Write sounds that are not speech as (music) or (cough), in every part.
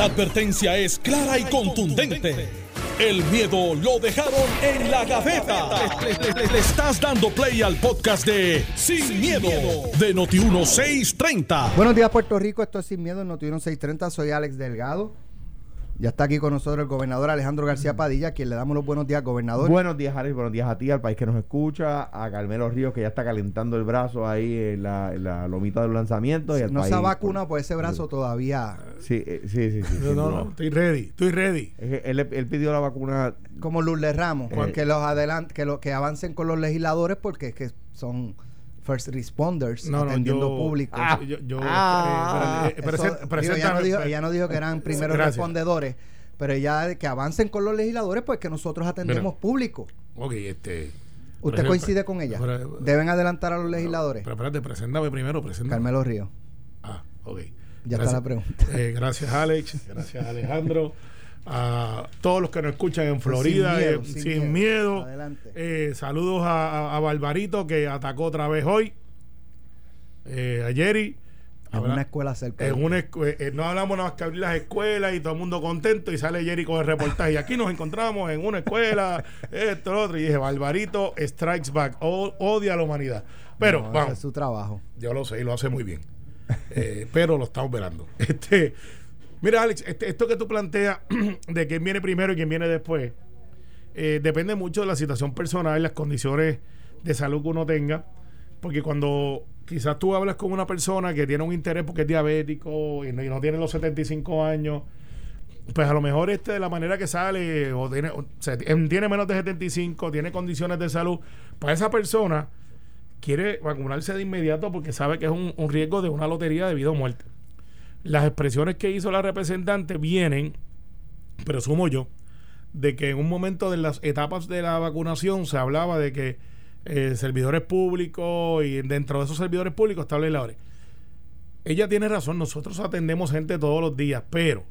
La advertencia es clara y contundente. El miedo lo dejaron en la gaveta. Le, estás dando play al podcast de Sin, miedo, de Noti1630. Buenos días, Puerto Rico. Esto es Sin Miedo en Noti 630. Soy Alex Delgado. Ya está aquí con nosotros el gobernador Alejandro García Padilla, a quien le damos los buenos días, gobernador. Buenos días, Alex. Buenos días a ti, al país que nos escucha, a Carmelo Ríos, que ya está calentando el brazo ahí en la, en la lomita del lanzamiento. Y al no país, se ha vacunado, pues ese brazo todavía. Sí, eh, sí, sí. sí, No, sin no, duda. no, estoy ready, estoy ready. Él, él pidió la vacuna. Como Lourdes Ramos, Eh. que los adelant que, lo, que avancen con los legisladores porque es que son first responders No, no, atendiendo yo- público. Ah, Yo, yo, Ah. eh, eh, Eso, digo, presenta- ella, no dijo, ella no dijo que eran primeros Gracias. respondedores, pero ella que avancen con los legisladores, pues que nosotros atendemos Mira. público. Ok, este. ¿Usted coincide con ella? pero- Deben adelantar a los legisladores. Pero espérate, preséntame primero, preséntame. Carmelo Ríos. Ah, ok. Ya está la pregunta. Eh, gracias, Alex. Gracias, Alejandro. A todos los que nos escuchan en Florida, Sin miedo, eh, sin sin, miedo. miedo. Adelante. Eh, saludos a, a- a Barbarito que atacó otra vez hoy. Eh, a Jerry. En Habla- una escuela cerca. En una escue- eh, no hablamos nada más que abrir las escuelas y todo el mundo contento y sale Jerry con el reportaje. Y aquí nos encontramos en una escuela, (laughs) esto, lo otro. Y dije, Barbarito strikes back, o- odia a la humanidad. Pero No, vamos, es su trabajo. yo lo sé y lo hace muy bien. Eh, pero lo estamos velando. (laughs) Este, mira, Alex, este- esto que tú planteas (clears throat) de quién viene primero y quién viene después, eh, depende mucho de la situación personal y las condiciones de salud que uno tenga. Porque cuando quizás tú hablas con una persona que tiene un interés porque es diabético y no, y no tiene los 75 años, pues a lo mejor este de la manera que sale o tiene, o sea, tiene menos de 75, tiene condiciones de salud, para esa persona quiere vacunarse de inmediato porque sabe que es un, un riesgo de una lotería de vida o muerte. Las expresiones que hizo la representante vienen, presumo yo, de que en un momento de las etapas de la vacunación se hablaba de que eh, servidores públicos y dentro de esos servidores públicos está legisladores. Ella tiene razón, nosotros atendemos gente todos los días, pero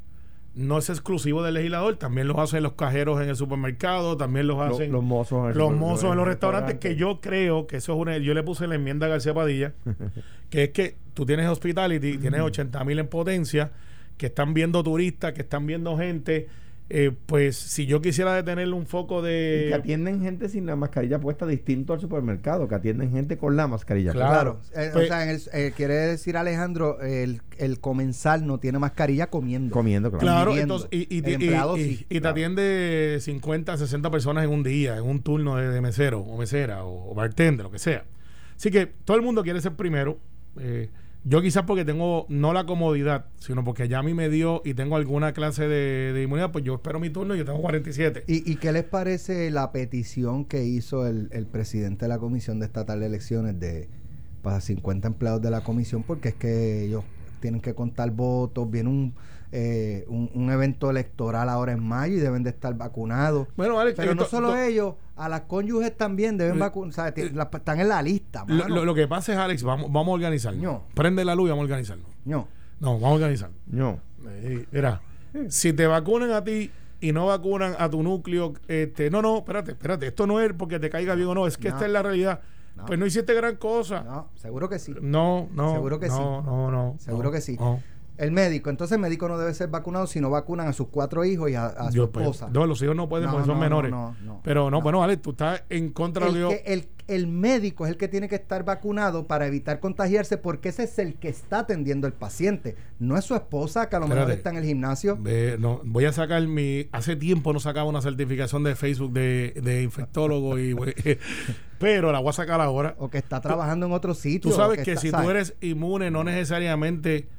no es exclusivo del legislador, también los hacen los cajeros en el supermercado, también los Lo- hacen los mozos en los mozos en los restaurantes, restaurantes. que yo creo que eso es una. Yo le puse la enmienda a García Padilla, (laughs) que es que tú tienes hospitality, tienes 80 mil en potencia, que están viendo turistas, que están viendo gente. Eh, pues si yo quisiera detenerle un foco Y que de. atienden gente sin la mascarilla puesta distinto al supermercado, que atienden gente con la mascarilla Claro. puesta. Eh, Pues- o sea, en el- eh, quiere decir Alejandro, el, el comensal no tiene mascarilla comiendo. Comiendo, claro. Claro, viviendo. entonces, y, y- El y- empleado y- sí, y te claro. atiende 50, 60 personas en un día, en un turno de, de mesero o mesera o, o bartender, lo que sea. Así que todo el mundo quiere ser primero. eh, yo quizás porque tengo no la comodidad, sino porque ya a mí me dio y tengo alguna clase de, de inmunidad, pues yo espero mi turno y yo tengo 47. ¿Y, y qué les parece la petición que hizo el, el presidente de la Comisión de Estatal de Elecciones de para 50 empleados de la comisión? Porque es que ellos tienen que contar votos, viene un, eh, un, un evento electoral ahora en mayo y deben de estar vacunados. Bueno, Alex, Pero eh, no solo ellos, a las cónyuges también deben Eh, vacunar, o sea, ti- la- están en la lista. lo, mano. lo- lo que pasa es, Alex, vamos, vamos a organizarnos. No. Prende la luz y vamos a organizarnos. No. No, vamos a organizarnos. No. Eh, mira, si te vacunan a ti y no vacunan a tu núcleo, este, no, no, espérate, espérate, esto no es porque te caiga bien o no, es que No. esta es la realidad. No. Pues no hiciste gran cosa. No, seguro que sí. No, no. Seguro que no, sí. No, no. Seguro no, que sí. El médico, entonces el médico no debe ser vacunado si no vacunan a sus cuatro hijos y a, a su Yo, pues, esposa. no, los hijos no pueden No, porque son no, menores. no. Pero no, No. bueno, Alex, tú estás en contra de lo que yo. el, el médico es el que tiene que estar vacunado para evitar contagiarse porque ese es el que está atendiendo al paciente. No es su esposa que a lo mejor está en el gimnasio. Ve, no, voy a sacar mi. Hace tiempo no sacaba una certificación de Facebook de, de infectólogo, y, (laughs) pero la voy a sacar ahora. O que está trabajando en otro sitio. Tú sabes que, está- si ¿sabes? tú eres inmune, no necesariamente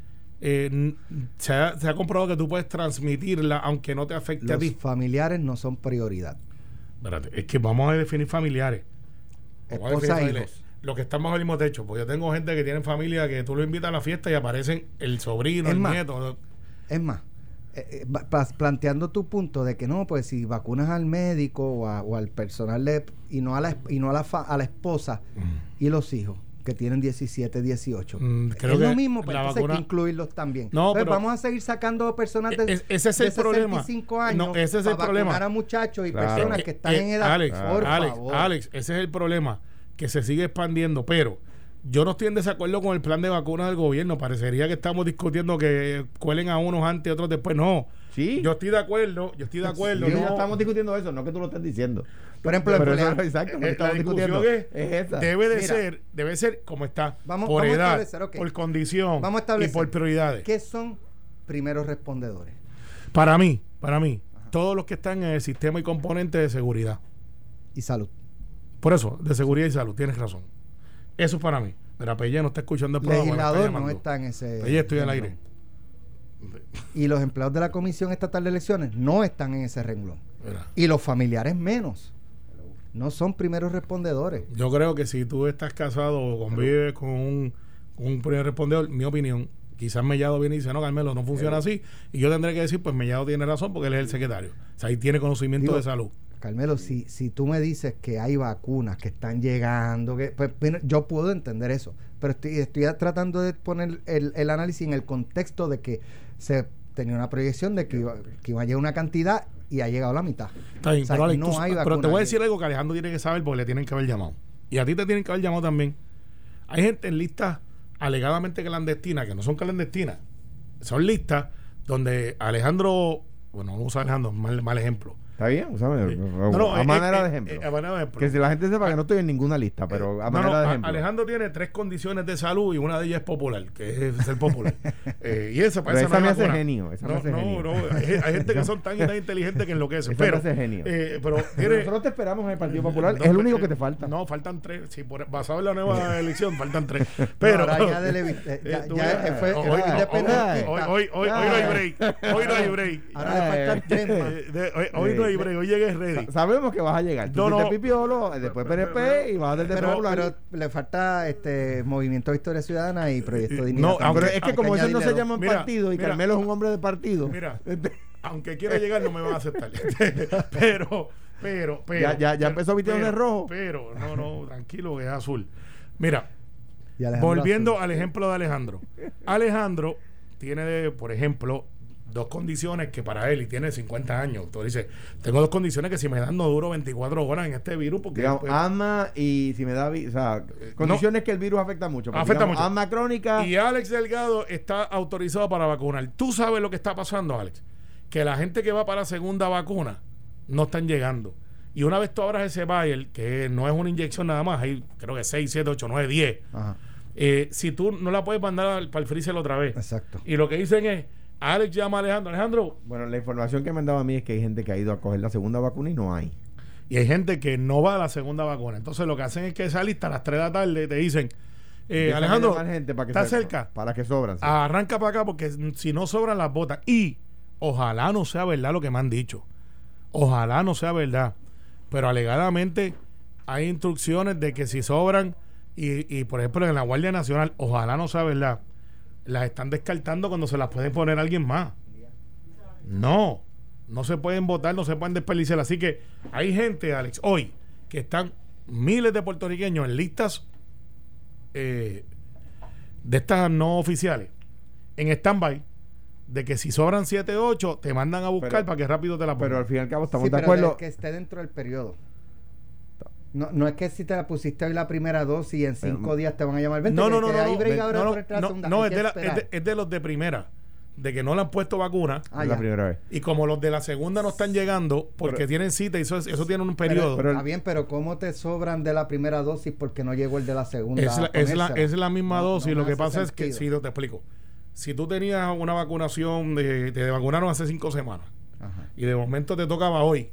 eh, se, ha, se ha comprobado que tú puedes transmitirla aunque no te afecte a Los ti. familiares no son prioridad. Espérate, es que vamos a definir familiares. Vamos a Esposa definir familiares. hijos. Los que están bajo el mismo techo. Porque yo tengo gente que tiene familia que tú lo invitas a la fiesta y aparecen el sobrino, Es el más, nieto. Es más, eh, eh, planteando tu punto de que no, pues si vacunas al médico o, a- o al personal de- y no a la, y no a la, fa- a la esposa y los hijos que tienen 17, 18. Mm, creo es lo mismo, pues la entonces hay vacuna- que incluirlos también. No, Entonces, pero- vamos a seguir sacando personas de, Es- ese es el de problema. 65 años No, ese es el para problema. vacunar a muchachos y Claro. personas Eh, que están eh, en edad. Alex, por Alex, favor. Alex, ese es el problema, que se sigue expandiendo, pero yo no estoy en desacuerdo con el plan de vacunas del gobierno. Parecería que estamos discutiendo que cuelen a unos antes y otros después. No. Sí. Yo estoy de acuerdo, yo estoy de acuerdo. Sí, no. ya estamos discutiendo eso, no que tú lo estés diciendo. Por ejemplo, pero eso es exacto, Eh, estamos discutiendo es, es esa. debe de Mira. ser, debe ser como está, Vamos- por vamos a edad, establecer, ok. por condición Vamos a y por prioridades. ¿Qué son primeros respondedores? Para mí, para mí, todos los que están en el sistema y componentes de seguridad. Y salud. Por eso, de seguridad y salud, tienes razón. Eso es para mí. Mira, Pelle no está escuchando el programa. Legislador no está en ese. Pelle, estoy al aire. Y los empleados de la Comisión Estatal de Elecciones no están en ese renglón. Mira, Y los familiares menos. No son primeros respondedores. yo creo que si tú estás casado o convives con un, con un primer respondedor, mi opinión, quizás Mellado viene y dice, no, Carmelo, no funciona así. Y yo tendré que decir, pues Mellado tiene razón porque él es el secretario. O sea, ahí tiene conocimiento Digo, de salud. Carmelo, si, si tú me dices que hay vacunas que están llegando, que, pues, yo puedo entender eso, pero estoy, estoy tratando de poner el, el análisis en el contexto de que se tenía una proyección de que iba, que iba a llegar una cantidad y ha llegado la mitad. Está bien, O sea, pero, Alex, no tú- hay pero te voy a decir algo que Alejandro tiene que saber porque le tienen que haber llamado. Y a ti te tienen que haber llamado también. Hay gente en listas alegadamente clandestinas, que no son clandestinas, son listas donde Alejandro, bueno, no usa Alejandro, mal, mal ejemplo. Está bien, úsame, No, no, a eh, manera eh, de eh, ejemplo. eh, a manera de ejemplo. que si la gente sepa que no estoy en ninguna lista, pero a No, manera de a- ejemplo. Alejandro tiene tres condiciones de salud y una de ellas es popular, que es ser popular. (laughs) Eh, y esa parece esa me hace genio, esa me no, hace no, genio. no, hay, hay gente que son tan y (laughs) tan inteligentes que enloquecen. Esa me Pero, hace genio. eh, pero tiene, nosotros te esperamos en el Partido Popular, es el único eh, que te falta. No, faltan tres. Sí, por, basado en la nueva (laughs) elección, faltan tres. Pero. ya eh, eh, hoy, no hay break. Hoy no hay break. Ahora le faltan tres más. Eh, hoy no hay break. Hoy llegué ready. Sa- Sabemos que vas a llegar. Tú No, no. pipiolo, después PNP y vas a de Pero, pero le falta este Movimiento de Historia Ciudadana y Proyecto Dignidad. no, aunque- es que como ellos no se llaman partido y mira. Carmelo es un hombre de partido. Mira, aunque quiera llegar, no me van a aceptar. pero, (laughs) pero, pero. Ya- ya- ya pero- empezó vistiendo de rojo. Pero, no, no, tranquilo, que es azul. Mira, Volviendo Azul. al ejemplo de Alejandro. Alejandro tiene, por ejemplo, dos condiciones que para él, y tiene 50 años, tú dices, tengo dos condiciones que si me dan no duro 24 horas en este virus, porque Digamos, pues, asma y si me da, o sea, condiciones que el virus afecta mucho. Afecta digamos, mucho. Asma crónica. y Alex Delgado está autorizado para vacunar. Tú sabes lo que está pasando, Alex, que la gente que va para la segunda vacuna no están llegando. Y una vez tú abras ese vial, que no es una inyección nada más, hay creo que 6, 7, 8, 9, 10. Ajá, eh, si tú no la puedes mandar al- para el freezer otra vez. exacto. Y lo que dicen es, Alex llama a Alejandro, Alejandro, Bueno, la información que me han dado a mí es que hay gente que ha ido a coger la segunda vacuna y no hay. y hay gente que no va a la segunda vacuna. Entonces lo que hacen es que esa lista a las 3 de la tarde te dicen, eh, Alejandro, gente para que ¿está cerca? Para que sobran. sí. arranca para acá porque si no sobran las botas. Y ojalá no sea verdad lo que me han dicho. Ojalá no sea verdad. Pero alegadamente hay instrucciones de que si sobran, y, y por ejemplo en la Guardia Nacional, ojalá no sea verdad, las están descartando cuando se las pueden poner a alguien más. No, no se pueden votar, no se pueden desperdiciar. Así que hay gente, Alex, hoy, que están miles de puertorriqueños en listas eh, de estas no oficiales, en stand-by, de que si sobran 7 8, te mandan a buscar Pero- para que rápido te la Pero pongan. al fin y al cabo estamos Sí, de pero acuerdo. de que esté dentro del periodo. No, no es que si te la pusiste hoy la primera dosis y en cinco Pero- días te van a llamar. Vente, no, no, no, no, hay no, ahora es de, la- esperar. es de- es de los de primera, de que no le han puesto vacuna. Ah, es la primera vez. Y como los de la segunda no están llegando porque Pero- tienen cita y eso, es- eso tiene un periodo. pero- Está bien, pero ¿cómo te sobran de la primera dosis porque no llegó el de la segunda? es, la, es, la, es la misma No, dosis. no lo que pasa es que, si te explico, si tú tenías una vacunación, de, te vacunaron hace cinco semanas Ajá. y de momento te tocaba hoy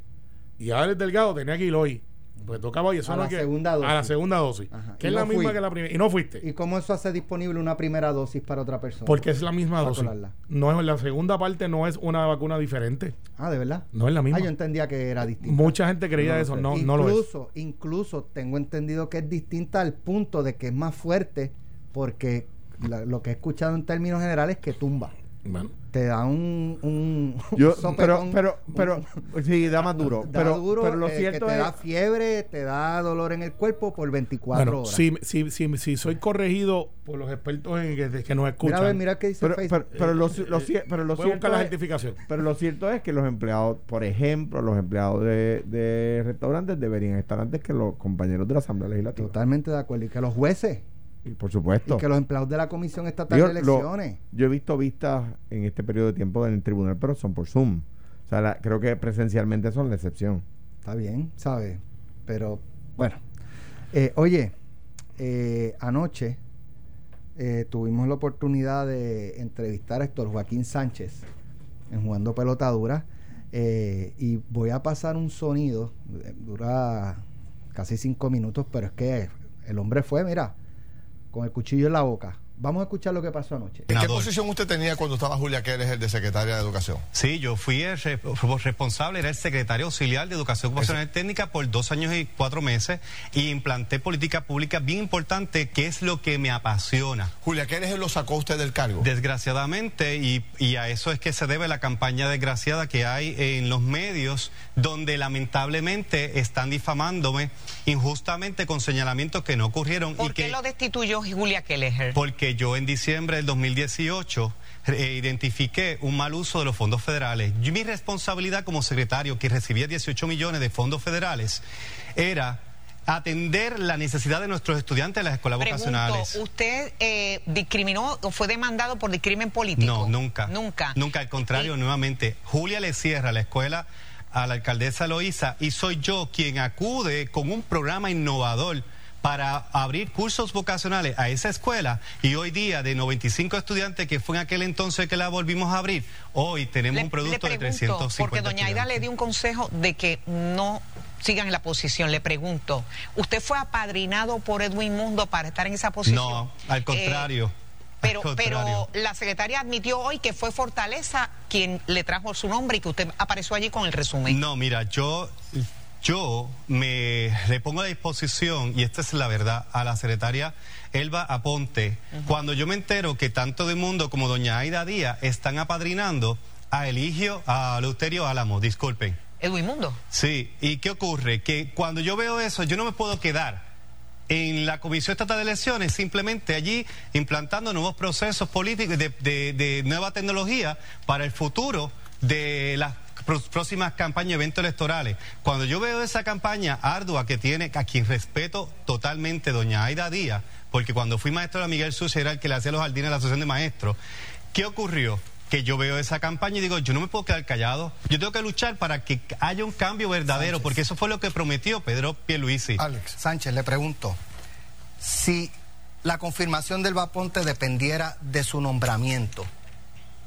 y Alex Delgado tenía que ir hoy, pues tocaba hoy. Eso A no la que- segunda dosis. A la segunda dosis, Ajá. que Y es no la misma fui. que la primera. Y no fuiste. ¿Y cómo eso hace disponible una primera dosis para otra persona? porque es la misma dosis. colarla. No es la segunda parte no es una vacuna diferente. Ah, ¿de verdad? No es la misma. Ah, yo entendía que era distinta. Mucha gente creía No eso, no, no lo es. incluso, incluso tengo entendido que es distinta al punto de que es más fuerte porque la- lo que he escuchado en términos generales es que tumba. Bueno, Te da un, un Yo, un pero, sopetón, pero, un- pero, sí, da más duro. da pero, duro, pero lo eh, que cierto te es. da fiebre, te da dolor en el cuerpo por 24 bueno horas. si, si, si, si soy corregido por los expertos en que, que nos mira, escuchan, a ver, mira qué dice Pero, Facebook. pero, pero lo, lo cier- pero lo cierto buscar la es- certificación. Pero lo cierto es que los empleados, por ejemplo, los empleados de, de restaurantes deberían estar antes que los compañeros de la Asamblea Legislativa. Totalmente de acuerdo. Y que los jueces, Y por supuesto. Y que los empleados de la Comisión Estatal Digo, de lo- Elecciones. yo he visto vistas en este periodo de tiempo en el tribunal, pero son por Zoom. O sea, la- creo que presencialmente son la excepción. Está bien, ¿sabes? Pero, bueno. Eh, oye, eh, anoche eh, tuvimos la oportunidad de entrevistar a Héctor Joaquín Sánchez en Jugando Pelotadura. y voy a pasar un sonido, dura casi cinco minutos, pero es que el hombre fue, mira, con el cuchillo en la boca. Vamos a escuchar lo que pasó anoche. ¿En qué posición usted tenía cuando estaba Julia Keres, el de secretaria de Educación? Sí, yo fui el re- responsable, era el secretario auxiliar de Educación Ocupacional y Técnica por dos años y cuatro meses y implanté política pública bien importante, que es lo que me apasiona. Julia Keres lo sacó usted del cargo. Desgraciadamente, y, y a eso es que se debe la campaña desgraciada que hay en los medios, donde lamentablemente están difamándome injustamente con señalamientos que no ocurrieron y ¿Por que qué lo destituyó Julia Kelleher? porque yo en diciembre del 2018 eh, identifiqué un mal uso de los fondos federales. Yo- mi responsabilidad como secretario, que recibía 18 millones de fondos federales, era atender la necesidad de nuestros estudiantes de las escuelas Pregunto, vocacionales. ¿usted eh, discriminó o fue demandado por discrimen político? No, nunca. Nunca. Nunca, al contrario, Eh, nuevamente. Julia le cierra la escuela a la alcaldesa Loíza y soy yo quien acude con un programa innovador para abrir cursos vocacionales a esa escuela y hoy día de 95 estudiantes que fue en aquel entonces que la volvimos a abrir, hoy tenemos le- un producto le de pregunto, 350 Porque doña Aida le dio un consejo de que no sigan en la posición. Le pregunto, ¿usted fue apadrinado por Edwin Mundo para estar en esa posición? No, al Eh, contrario. pero, pero la secretaria admitió hoy que fue Fortaleza quien le trajo su nombre y que usted apareció allí con el resumen. No, mira, yo, yo me le pongo a disposición, y esta es la verdad, a la secretaria Elba Aponte, cuando yo me entero que tanto de Mundo como doña Aida Díaz están apadrinando a Eligio, a Leuterio Álamo, disculpen. Edwin Mundo. Sí, ¿y qué ocurre? Que cuando yo veo eso, yo no me puedo quedar en la Comisión Estatal de Elecciones, simplemente allí implantando nuevos procesos políticos de, de- de nueva tecnología para el futuro de las próximas campañas y eventos electorales. Cuando yo veo esa campaña ardua que tiene, a quien respeto totalmente, doña Aida Díaz, porque cuando fui maestro de Miguel Sucia era el que le hacía los jardines a la Asociación de Maestros, ¿qué ocurrió? que yo veo esa campaña y digo, yo no me puedo quedar callado, yo tengo que luchar para que haya un cambio verdadero, porque eso fue lo que prometió Pedro Pierluisi. Alex. Sánchez, le pregunto, si la confirmación del Vaponte dependiera de su nombramiento,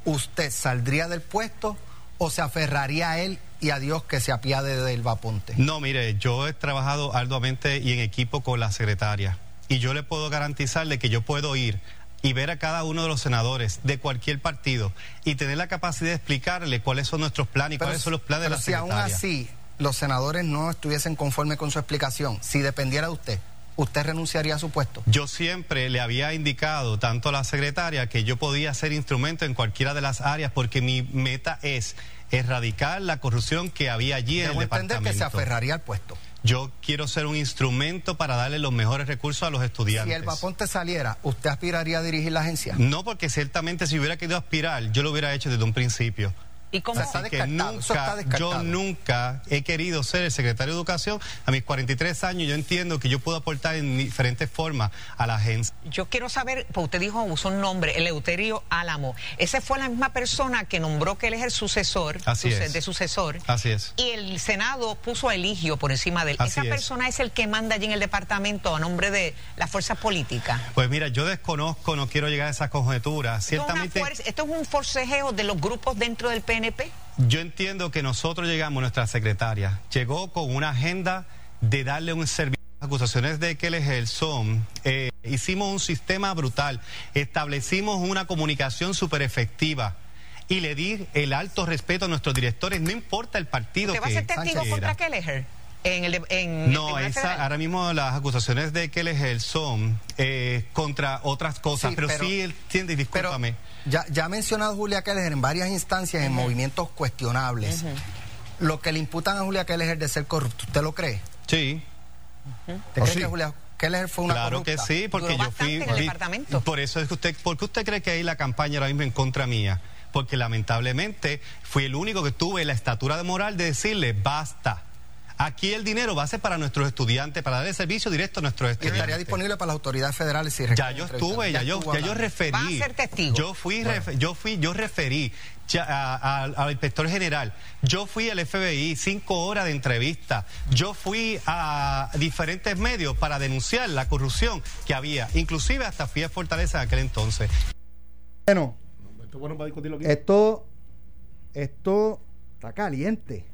¿usted saldría del puesto o se aferraría a él y a Dios que se apiade del Vaponte? No, mire, yo he trabajado arduamente y en equipo con la secretaria y yo le puedo garantizarle que yo puedo ir y ver a cada uno de los senadores de cualquier partido y tener la capacidad de explicarle cuáles son nuestros planes y cuáles son los planes de pero la si aún secretaria. así los senadores no estuviesen conformes con su explicación, si dependiera de usted, ¿usted renunciaría a su puesto? Yo siempre le había indicado tanto a la secretaria que yo podía ser instrumento en cualquiera de las áreas porque mi meta es erradicar la corrupción que había allí en el entender que se departamento. aferraría al puesto. Yo quiero ser un instrumento para darle los mejores recursos a los estudiantes. Si el Vaponte saliera, ¿usted aspiraría a dirigir la agencia? No, porque ciertamente si hubiera querido aspirar, yo lo hubiera hecho desde un principio. ¿Y cómo? O sea, está Así que nunca, yo nunca he querido ser el secretario de Educación. A mis 43 años yo entiendo que yo puedo aportar en diferentes formas a la agencia. Yo quiero saber, pues usted dijo, usó un nombre, Eleuterio Álamo. Ese fue la misma persona que nombró que él es el sucesor, Así suce- es. de sucesor. Así es. Y el Senado puso a Eligio por encima de él. Así Esa es. persona es el que manda allí en el departamento a nombre de las fuerzas políticas. Pues mira, yo desconozco, no quiero llegar a esas conjeturas. Esto es, una Ciertamente, fuerza- esto es un forcejeo de los grupos dentro del PNP. Yo entiendo que nosotros llegamos, nuestra secretaria, llegó con una agenda de darle un servicio. Las acusaciones de que el son, eh, hicimos un sistema brutal, establecimos una comunicación súper efectiva y le di el alto respeto a nuestros directores, no importa el partido ¿Usted va a que ser testigo contra. Kelleher? En el, de- en No, esa, Federal? ahora mismo las acusaciones de que él es el son eh, contra otras cosas, Sí, pero, pero- sí, él tiende, Pero discúlpame. ya, ya ha mencionado Julia Keller en varias instancias en movimientos cuestionables. Lo que le imputan a Julia Keller de ser corrupto, ¿usted lo cree? Sí, ¿Usted ¿Oh, cree sí? que Julia Keller fue una claro corrupta? que sí, porque Duró yo fui. en el vi- departamento. Por eso es que usted, ¿por qué usted cree que hay la campaña ahora mismo en contra mía? Porque lamentablemente fui el único que tuve la estatura de moral de decirle basta. Aquí el dinero va a ser para nuestros estudiantes, para dar el servicio directo a nuestros Y estudiantes. estaría disponible para las autoridades federales si Ya yo estuve, ya, yo, ya yo referí. Va a ser testigo. Yo fui, ref- yo fui, yo referí ya a- a- al inspector general. Yo fui al FBI, cinco horas de entrevista. Yo fui a diferentes medios para denunciar la corrupción que había. Inclusive hasta fui a Fortaleza en aquel entonces. Bueno, Esto es bueno para discutirlo aquí. esto, esto está caliente.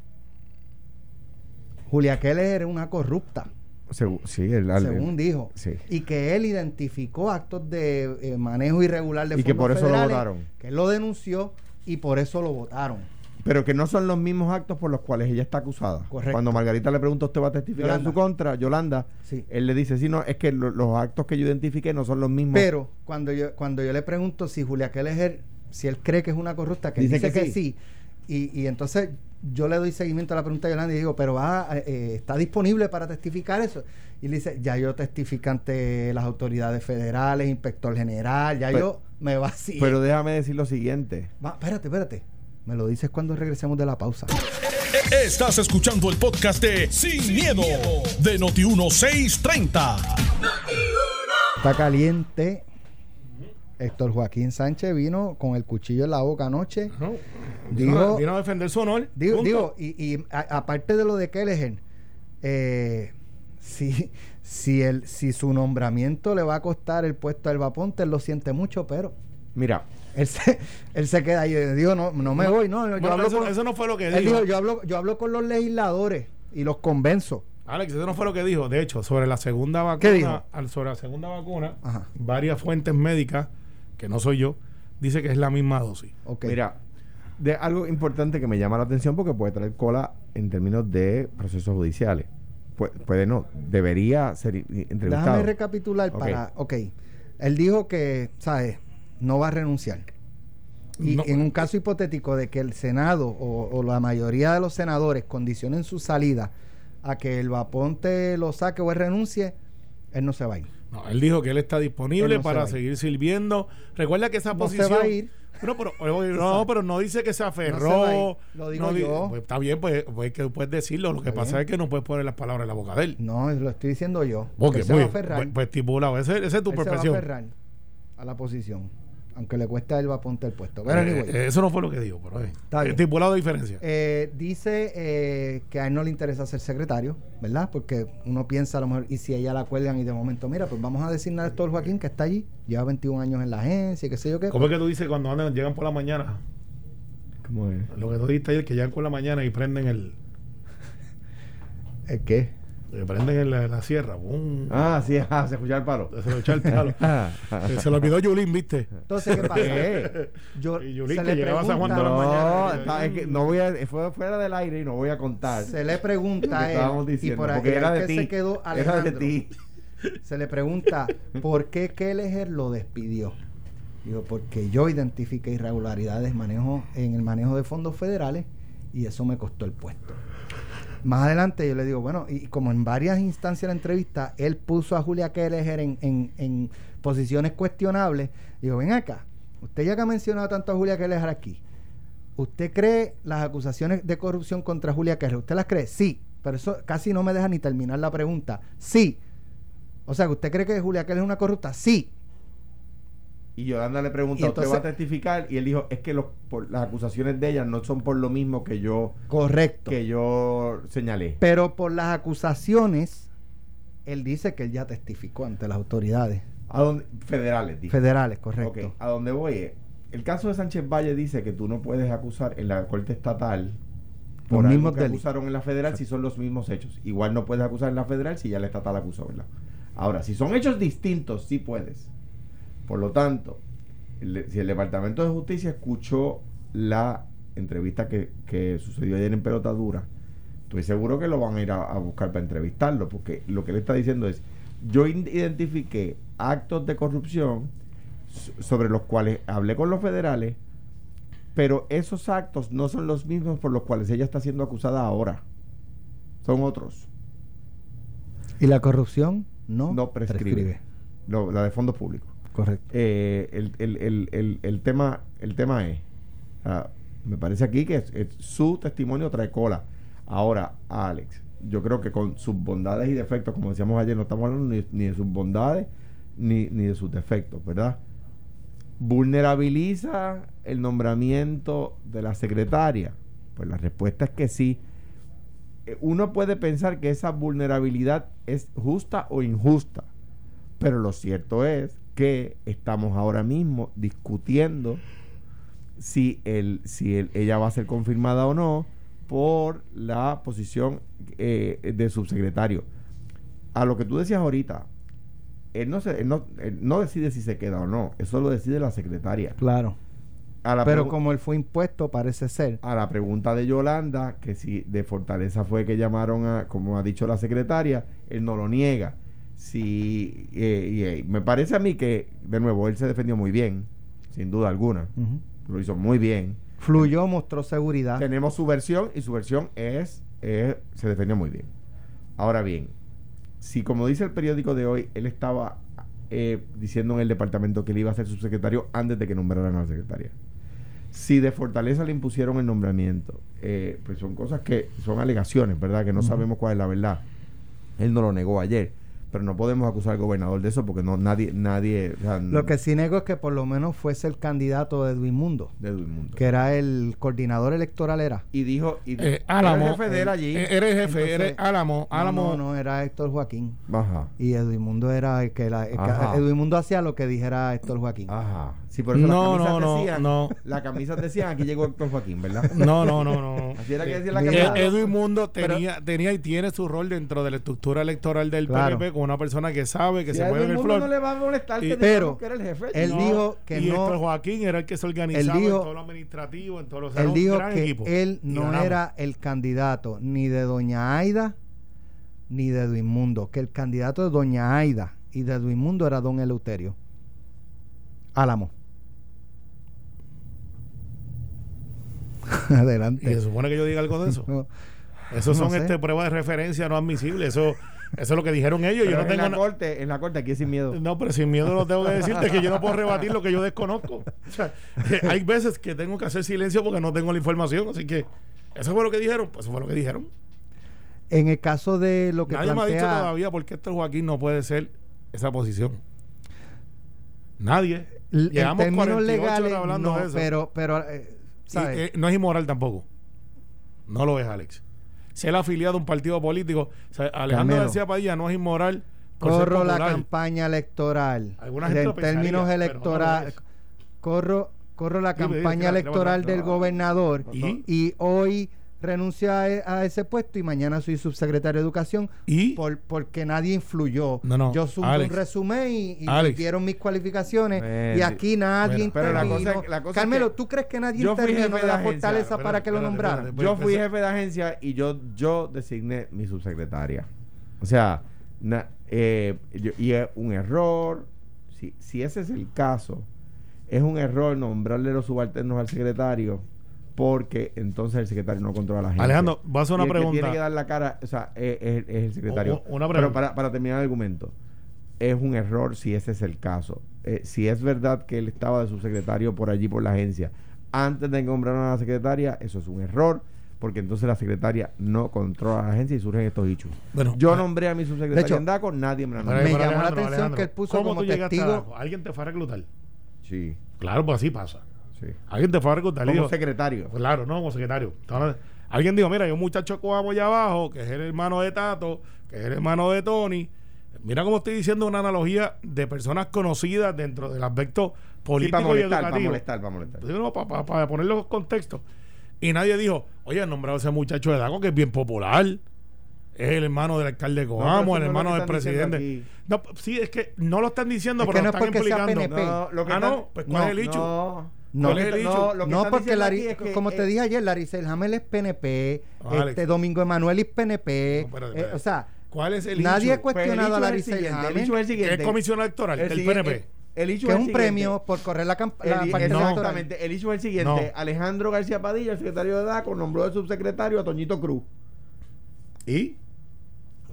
Julia Keller era una corrupta, Segu- sí, el, al- según dijo. sí. Y que él identificó actos de eh, manejo irregular de Y que fondos por eso lo votaron. Que él lo denunció y por eso lo votaron. Pero que no son los mismos actos por los cuales ella está acusada. Correcto. Cuando Margarita le pregunta, ¿usted va a testificar Yolanda. en su contra? Yolanda, Sí. él le dice, sí, no, es que lo- los actos que yo identifiqué no son los mismos. Pero cuando yo cuando yo le pregunto si Julia Keller, si él cree que es una corrupta, que Dice dice, que que, sí. Y, y entonces yo le doy seguimiento a la pregunta de Yolanda y digo, pero va, eh, está disponible para testificar eso. Y le dice, ya yo testifico ante las autoridades federales, inspector general, ya Pero- yo me vacío. Pero déjame decir lo siguiente. Va, espérate, espérate. Me lo dices cuando regresemos de la pausa. Estás escuchando el podcast de Sin, miedo, de Noti1630. Está caliente. Héctor Joaquín Sánchez vino con el cuchillo en la boca anoche. No. Dijo- Vino a- vino a defender su honor. Digo, digo y, y a- aparte de lo de Kelleher, eh, si, si, el, si su nombramiento le va a costar el puesto al Vaponte, él lo siente mucho, pero Mira, él se, él se queda ahí. Digo, no, no me voy, no. Yo Bueno, hablo eso, con, eso no fue lo que él dijo. dijo, yo hablo, yo hablo con los legisladores y los convenzo. Alex, eso no fue lo que dijo. De hecho, sobre la segunda vacuna, ¿Qué dijo? sobre la segunda vacuna, Ajá. varias fuentes médicas, que no soy yo, dice que es la misma dosis. Ok. mira, de algo importante que me llama la atención porque puede traer cola en términos de procesos judiciales. Puede, puede no, debería ser entrevistado. Déjame recapitular Ok. para. Ok. Él dijo que, ¿sabes? No va a renunciar. Y No. en un caso hipotético de que el Senado o, o la mayoría de los senadores condicionen su salida a que el Vaponte lo saque o él renuncie, él no se va a ir. No, él dijo que él está disponible Él no se va para seguir sirviendo. Recuerda que esa No se posición. va a ir. No, pero, no, pero no dice que se aferró. Se. Lo digo di- yo. pues está bien, pues, pues que puedes decirlo. Lo que Está pasa bien. es que no puedes poner las palabras en la boca de él. No, lo estoy diciendo yo. Él se muy va a aferrar. Pues, pues estipulado. Esa es tu Él se va a aferrar a la posición. Aunque le cueste a él Vaponte el puesto. Pero Eh, anyway. eh, eso no fue lo que dijo, pero eh, Está bien. estipulado de diferencia. Eh, dice eh, que a él no le interesa ser secretario, ¿verdad? Porque uno piensa a lo mejor, y si a ella la cuelgan y de momento, mira, pues vamos a designar a Héctor Joaquín que está allí, lleva 21 años en la agencia, y qué sé yo qué. ¿Cómo es que tú dices cuando andan, llegan por la mañana? ¿Cómo es? Lo que tú dijiste ayer, que llegan por la mañana y prenden el. ¿El qué? Eh, prenden el- la, la sierra. ¡bum! Ah, sí, (laughs) ah, se escucha el palo. Se lo echa el palo. (laughs) Eh, Se lo olvidó Yulín, ¿viste? Entonces, ¿qué pasa? (laughs) Yo, Y Yulín, se que le llegaba a San Juan pregunta- de la No, mañana. está- es que no voy a, fue fuera del aire y no voy a contar. Se le pregunta a que él, estábamos y por ahí era de que ti. se quedó Era de Alejandro, ti. se le pregunta, ¿por qué Kelleher lo despidió? Digo, porque yo identifiqué irregularidades manejo, en el manejo de fondos federales y eso me costó el puesto. Más adelante yo le digo, bueno, y como en varias instancias de la entrevista, él puso a Julia Kelleher en, en- en posiciones cuestionables. Digo, ven acá, usted ya que ha mencionado tanto a Julia Kelleher aquí, ¿usted cree las acusaciones de corrupción contra Julia Kelleher? ¿Usted las cree? Sí, pero eso casi no me deja ni terminar la pregunta. Sí. O sea, ¿usted cree que Julia Kelleher es una corrupta? Sí. Y Yolanda le pregunta, Y ¿usted va a testificar? Y él dijo, es que los, por- las acusaciones de ella no son por lo mismo que yo, Correcto. que yo señalé. Pero por las acusaciones, él dice que él ya testificó ante las autoridades ¿A dónde? Federales, dijo. federales, correcto. Ok, a dónde voy el caso de Sánchez Valle dice que tú no puedes acusar en la corte estatal Los por algo mismos que delitos. acusaron en la federal si son los mismos hechos. Igual no puedes acusar en la federal si ya la estatal acusó, ¿verdad? Ahora, si son hechos distintos, sí puedes. Por lo tanto, si el Departamento de Justicia escuchó la entrevista que, que sucedió ayer en Pelota Dura, estoy seguro que lo van a ir a, a buscar para entrevistarlo, porque lo que él está diciendo es, yo identifiqué actos de corrupción so- sobre los cuales hablé con los federales, pero esos actos no son los mismos por los cuales ella está siendo acusada ahora. Son otros. Y la corrupción no, No prescribe. No, la de fondos públicos. Correcto. Eh, el, el- el- el- tema, el tema es, me parece aquí que es- su testimonio trae cola. Ahora, Alex, yo creo que con sus bondades y defectos, como decíamos ayer, no estamos hablando ni, ni de sus bondades ni, ni de sus defectos, ¿verdad? ¿Vulnerabiliza el nombramiento de la secretaria? Pues la respuesta es que sí. Eh, Uno puede pensar que esa vulnerabilidad es justa o injusta, pero lo cierto es que estamos ahora mismo discutiendo si, el, si el- ella va a ser confirmada o no por la posición eh, de subsecretario. A lo que tú decías ahorita, él no, se, él no, él no decide si se queda o no, eso lo decide la secretaria. Claro. A la Pero como él fue impuesto, parece ser. a la pregunta de Yolanda, que si de Fortaleza fue que llamaron a, como ha dicho la secretaria, él no lo niega. Si, eh, y, eh, me parece a mí que, de nuevo, él se defendió muy bien, sin duda alguna. Lo hizo muy bien. Fluyó, mostró seguridad. Tenemos su versión y su versión es, es- se defendió muy bien. Ahora bien, si como dice el periódico de hoy, él estaba eh, diciendo en el departamento que él iba a ser subsecretario antes de que nombraran a la secretaria. Si de Fortaleza le impusieron el nombramiento, eh, pues son cosas que son alegaciones, ¿verdad? Que no sabemos cuál es la verdad. Él no lo negó ayer, pero no podemos acusar al gobernador de eso porque no nadie nadie o sea, Lo que sí nego es que por lo menos fuese el candidato de Edwin Mundo, de Edwin Mundo. que era el coordinador electoral, era. y dijo y Eh, era el jefe de él allí. eh, Eres jefe, Entonces, eres Álamo. Álamo. No, no, era Héctor Joaquín. Ajá. Y Edwin Mundo era el que, la, el que-. Edwin Mundo hacía lo que dijera Héctor Joaquín. Ajá. Sí, por eso No, las camisas no, no, decían, no. las camisas decían, aquí llegó Héctor Joaquín, ¿verdad? (laughs) No, no, no, no. Así era que decía la Mira, Eh, camisa. Edwin Mundo Pero- tenía, tenía y tiene su rol dentro de la estructura electoral del Claro. PNP una persona que sabe que Si se en Edwin el flor. no le va a molestar Y- que Pero, que era el jefe. él No. dijo que y no- Joaquín era el que se organizaba dijo- en todo lo administrativo, en todo lo o sea, Él dijo gran que equipo. él Y no era el candidato ni de Doña Aida ni de Edwin Mundo, que el candidato de Doña Aida y de Edwin Mundo era Don Eleuterio. Álamo. (laughs) Y Adelante. se supone que yo diga algo de eso. (laughs) No, son este, pruebas de referencia no admisibles. Eso, eso es lo que dijeron ellos. Pero yo no en tengo la corte, en la corte aquí es sin miedo. No, pero sin miedo lo tengo que decirte que yo no puedo rebatir lo que yo desconozco. O sea, eh, hay veces que tengo que hacer silencio porque no tengo la información. Así que, eso fue lo que dijeron. Pues eso fue lo que dijeron. En el caso de lo que Nadie me ha dicho todavía por qué este Joaquín no puede ser esa posición. Nadie. l- en términos 48 horas legales, hablando no, de eso. pero, pero eh, eh, no es inmoral tampoco. No lo es, Alex. Ser afiliado a un partido político, o sea, Alejandro. García Padilla no es inmoral. corro la campaña electoral. Alguna gente en términos no electorales. es. corro, corro la dime, campaña electoral del gobernador ¿Y? y hoy renuncio a, e- a ese puesto y mañana soy subsecretario de educación ¿Y? por, porque nadie influyó. No, no, Yo subí Alex. un resumen y, y dieron mis cualificaciones Eh, y aquí nadie bueno, pero la intervino. cosa es- la cosa es Carmelo, que ¿tú crees que nadie yo fui intervino jefe de la agencia. fortaleza para que lo nombraran? Yo fui jefe de agencia y yo, yo designé mi subsecretaria. O sea, na- eh, yo- y es un error. Si, si ese es el caso, es un error nombrarle los subalternos al secretario porque entonces el secretario no controla la agencia. Alejandro, voy a hacer una Y el que pregunta. tiene que dar la cara, o sea, es, es- es el secretario. O- una Pero pregunta. para, para terminar el argumento, es un error si ese es el caso. Eh, si es verdad que él estaba de subsecretario por allí, por la agencia, antes de nombrar a la secretaria, eso es un error, porque entonces la secretaria no controla la agencia y surgen estos hechos. Bueno, Yo ah, nombré a mi subsecretaria De hecho, en DACO, nadie me la Pero- nombró. Me pero llamó la atención Alejandro, que él puso ¿cómo como tú a Daco? ¿Alguien te fue a reclutar? Sí, Claro, pues así pasa. Sí. Alguien te fue a reclutar. y Como secretario. Claro, no, como secretario. Alguien dijo, mira, hay un muchacho coamo allá abajo, que es el hermano de Tato, que es el hermano de Tony. Mira cómo estoy diciendo una analogía de personas conocidas dentro del aspecto Sí, político para y molestar, para educativo. molestar, para molestar. Pues, no, para poner los contextos. Y nadie dijo, oye, han nombrado a ese muchacho de Daco que es bien popular. Es el hermano del alcalde de Coamo, el hermano del presidente. No, sí, es que no lo están diciendo, Es pero que no es están implicando. No, lo que ah, no, pues ¿cuál es el hecho? No, No, ¿Cuál es el no, hecho? lo que No, porque es que, como te eh, dije ayer, Laricel Hamel es PNP, Alex. este Domingo Emanuel es PNP, No, espérate, eh, o sea, ¿Cuál es el nadie ha pues, cuestionado a hecho Laricel Hamel, hecho es el que siguiente. es comisionado electoral El del siguiente- PNP. El hecho que es un siguiente. premio por correr la, camp- El- la parte no. electoral. exactamente. El issue es el siguiente. No. Alejandro García Padilla, el secretario de DACO, nombró de subsecretario a Toñito Cruz. ¿Y?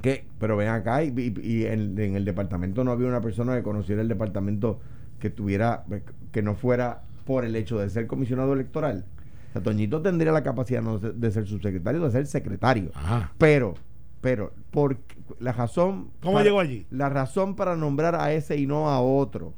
¿Qué? Pero ven acá, y, y- y en, en el departamento no había una persona que conociera el departamento que tuviera, que no fuera por el hecho de ser comisionado electoral. O sea, Toñito tendría la capacidad no de de ser subsecretario, de ser secretario. Ajá. Pero pero por la razón ¿Cómo para- llegó allí? La razón para nombrar a ese y no a otro.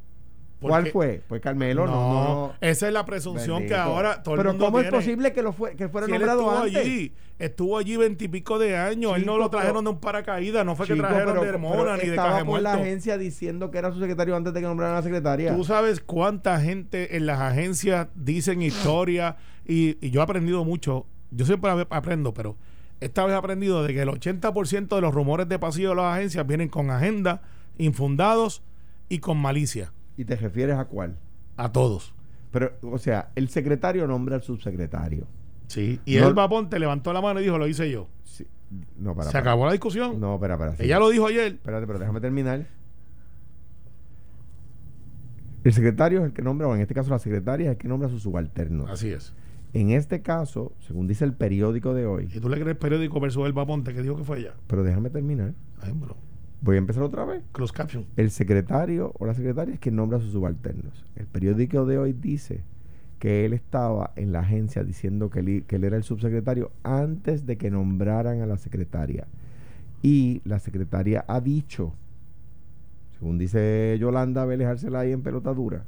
¿Por ¿Cuál fue? Pues Carmelo no, no, esa es la presunción que ahora todo Pero el mundo ¿cómo es posible que lo fue que fuera Si él nombrado estuvo antes? allí, estuvo allí veintipico de años. él no Chico, lo trajeron de un paracaídas, no fue que Chico, trajeron pero- de Hermona ni de Caje por la Muerto. agencia diciendo que era su secretario antes de que nombraran a la secretaria. Tú sabes cuánta gente en las agencias dicen historia y, y yo he aprendido mucho. Yo siempre ap- aprendo, pero esta vez he aprendido de que el 80% de los rumores de pasillo de las agencias vienen con agenda, infundados y con malicia. ¿Y te refieres a cuál? A todos. Pero, o sea, el secretario nombra al subsecretario. Sí. Y No- él, Ponte, levantó la mano y dijo, lo hice yo. Sí. No, para. Se acabó la discusión. No, espera, espera. sí. Ella lo dijo ayer. Espérate, pero déjame terminar. El secretario es el que nombra, o en este caso la secretaria es el que nombra a sus subalternos. Así es. En este caso, según dice el periódico de hoy, Y tú le crees el periódico versus el Ponte que dijo que fue ella. pero déjame terminar. Ay, bro. Voy a empezar otra vez. Close caption. El secretario o la secretaria es quien nombra a sus subalternos. El periódico de hoy dice que él estaba en la agencia diciendo que él, que él era el subsecretario antes de que nombraran a la secretaria. Y la secretaria ha dicho, según dice Yolanda Vélez Arcelay en pelotadura,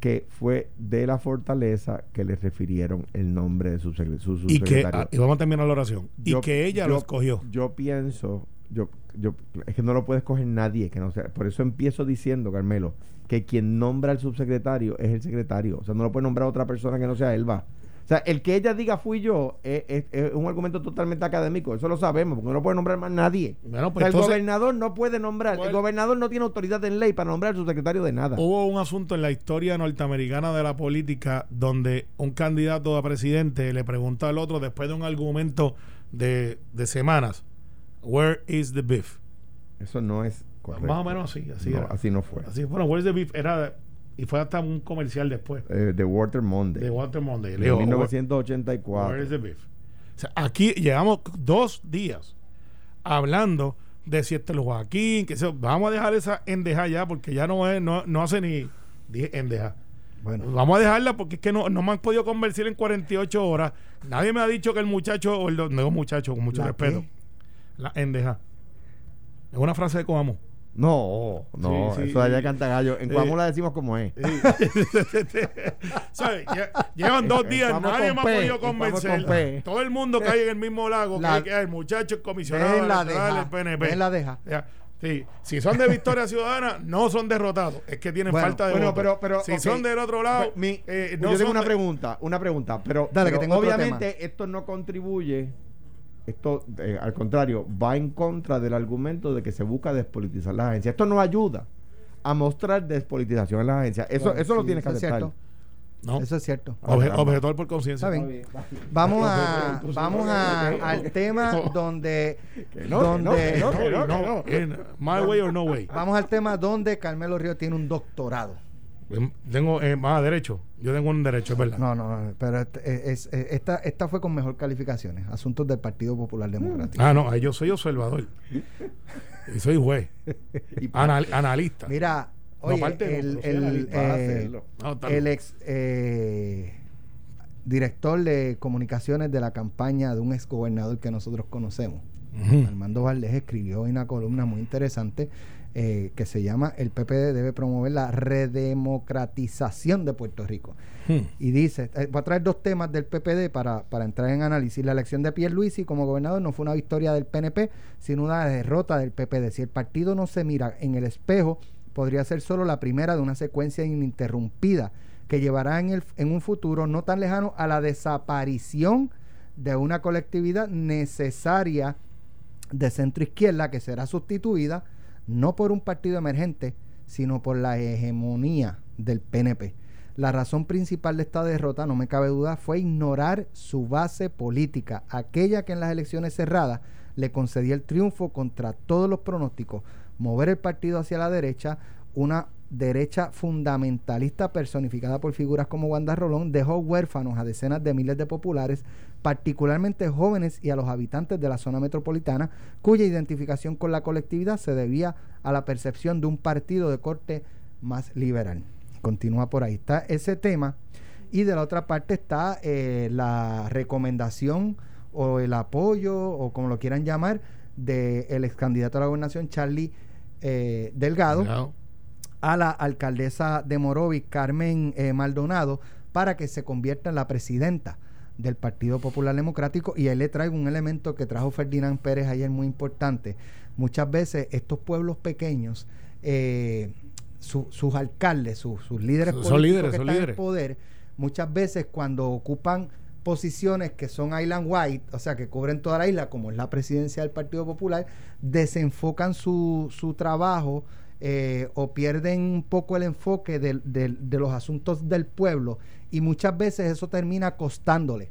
que fue de la fortaleza que le refirieron el nombre de su, su Y que, subsecretario. ah, y vamos a terminar la oración. Yo- y que ella yo- lo escogió. Yo pienso, yo, yo, es que no lo puede escoger nadie, que no sea. Por eso empiezo diciendo, Carmelo, que quien nombra al subsecretario es el secretario. O sea, no lo puede nombrar otra persona que no sea Elba. O sea, el que ella diga fui yo es, es- es un argumento totalmente académico. Eso lo sabemos, porque no lo puede nombrar más nadie. Bueno, O pues sea, el entonces- gobernador no puede nombrar, el gobernador no tiene autoridad en ley para nombrar al subsecretario de nada. Hubo un asunto en la historia norteamericana de la política donde un candidato a presidente le preguntó al otro después de un argumento de, de semanas, Where is the beef? Eso no es correcto. Más o menos así, así No, era. así no fue. Así, bueno, Where's the beef era y fue hasta un comercial después Eh, de Water Monday. de Walter Monday. De dijo, 1984. Where is the beef? O sea, aquí llevamos dos días hablando de si este es Joaquín, que se- vamos a dejar esa endeja ya porque ya no es, no, no hace ni endeja. Bueno, Vamos a dejarla porque es que no, no me han podido convencer en 48 horas. Nadie me ha dicho que el muchacho, o el no muchacho, con mucho ¿La respeto, qué? La endeja. Es una frase de Coamo. No, no, Sí, sí, eso de allá de Cantagallo. En eh, Coamo la decimos como es. (laughs) Llevan dos Eh, días, nadie me ha podido convencer. Todo el mundo cae en el mismo lago. La- que, que el muchacho es comisionado Dejen la deja, del PNP. la deja. Ya, sí. Si son de Victoria Ciudadana, no son derrotados. Es que tienen Bueno, falta de Bueno, pero, pero si ok. son del otro lado, mi- eh, yo tengo una de- pregunta, una pregunta, pero, Dale, que tengo obviamente esto no contribuye, esto eh, al contrario, va en contra del argumento de que se busca despolitizar las agencias. Esto no ayuda a mostrar despolitización en las agencias. Eso, Bueno, eso lo sí, tienes que eso es aceptar. cierto. No. Eso es cierto. Obje- objetor por conciencia. Está bien. Vamos a, (laughs) vamos a, al tema donde, Que no, donde no, que no, que No, no. en My way or no way. vamos al tema donde Carmelo Río tiene un doctorado. Em, Tengo eh, más derecho. Yo tengo un derecho, es verdad. No, no, no, pero este- es- es- esta, esta fue con mejor calificaciones. Asuntos del Partido Popular Democrático. Ah, no, yo soy observador. (laughs) y soy juez. Anal- analista. Mira, No, oye, el, el, eh, el ex eh, director de comunicaciones de la campaña de un ex gobernador que nosotros conocemos. Armando Valdés, escribió una columna muy interesante eh, que se llama El PPD debe promover la redemocratización de Puerto Rico. Hmm. Y dice, eh, voy a traer dos temas del PPD para, para entrar en análisis. La elección de Pierluisi como gobernador no fue una victoria del PNP, sino una derrota del PPD. Si el partido no se mira en el espejo, podría ser solo la primera de una secuencia ininterrumpida que llevará en, el, en un futuro no tan lejano a la desaparición de una colectividad necesaria de centro izquierda que será sustituida no por un partido emergente, sino por la hegemonía del PNP. La razón principal de esta derrota, no me cabe duda, fue ignorar su base política, aquella que en las elecciones cerradas le concedía el triunfo contra todos los pronósticos, mover el partido hacia la derecha, una derecha fundamentalista personificada por figuras como Wanda Rolón, dejó huérfanos a decenas de miles de populares, particularmente jóvenes y a los habitantes de la zona metropolitana, cuya identificación con la colectividad se debía a la percepción de un partido de corte más liberal. Continúa por ahí. Está ese tema. Y de la otra parte está eh, la recomendación o el apoyo, o como lo quieran llamar, del ex candidato a la gobernación, Charlie eh, Delgado, Delgado. a la alcaldesa de Morovis, Carmen eh, Maldonado, para que se convierta en la presidenta del Partido Popular Democrático. Y ahí le traigo un elemento que trajo Ferdinand Pérez ayer muy importante. Muchas veces estos pueblos pequeños, eh, su- sus alcaldes, su- sus líderes Son políticos líderes, que son están en poder, muchas veces cuando ocupan posiciones que son island white, o sea, que cubren toda la isla, como es la presidencia del Partido Popular, desenfocan su, su trabajo eh, o pierden un poco el enfoque del- del- de los asuntos del pueblo y muchas veces eso termina costándole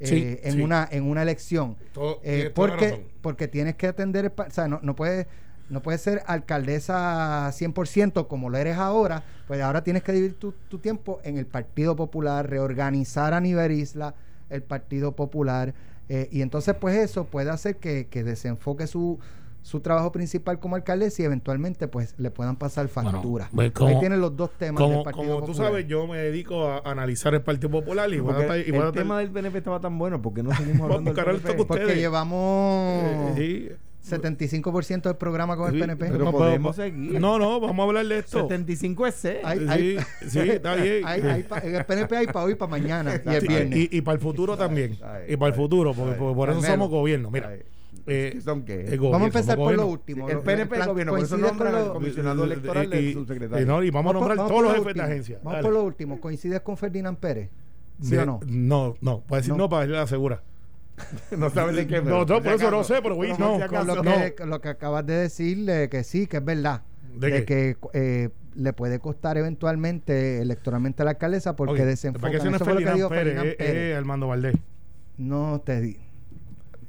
eh, Sí, en, sí. Una, en una elección. Todo- Eh, porque, porque tienes que atender, el o sea, no, no puedes no puedes ser alcaldesa 100% como lo eres ahora, pues ahora tienes que dividir tu, tu tiempo en el Partido Popular, reorganizar a nivel isla el Partido Popular, eh, y entonces pues eso puede hacer que, que desenfoque su, su trabajo principal como alcaldesa y eventualmente pues le puedan pasar Bueno, factura. pues, Ahí tienen los dos temas del Como, Partido como tú Popular. sabes, yo me dedico a analizar el Partido Popular y voy a Porque estar- y voy a el tema del PNP estaba tan bueno, porque no seguimos (laughs) hablando del PNP? Porque llevamos Eh, sí. 75% del programa con el PNP. pero no podemos seguir. No, no, vamos a hablar de esto. 75 es C. Hay- Sí, hay- sí, está (laughs) bien. hay- hay pa- en el PNP hay para hoy y para mañana y el Sí, viernes. Y, para el futuro también. y para el futuro, porque, por eso somos gobierno. Mira, eh, ¿qué son qué? el El gobierno, Vamos a empezar por lo último. El PNP plan- gobierno, por eso nombran al comisionado electoral Y- subsecretario. y no, y vamos a por- nombrar vamos todos por los lo jefes de agencia. Vamos Dale. por lo último. ¿Coincides con Ferdinand Pérez? ¿Sí De- o no? No, no. Para decir no, No. para decirle la segura. (laughs) no sabes de qué. No, pero no, por por eso no sé, pero güey, no, por Con lo, no. que, lo que acabas de decirle que sí, que es verdad. ¿De De, qué? que eh, le puede costar eventualmente electoralmente a la alcaldesa porque Ok, desenfocan. para que ese no es Eso fue lo que Ferdinand dijo Pérez, Armando Valdés. No te di.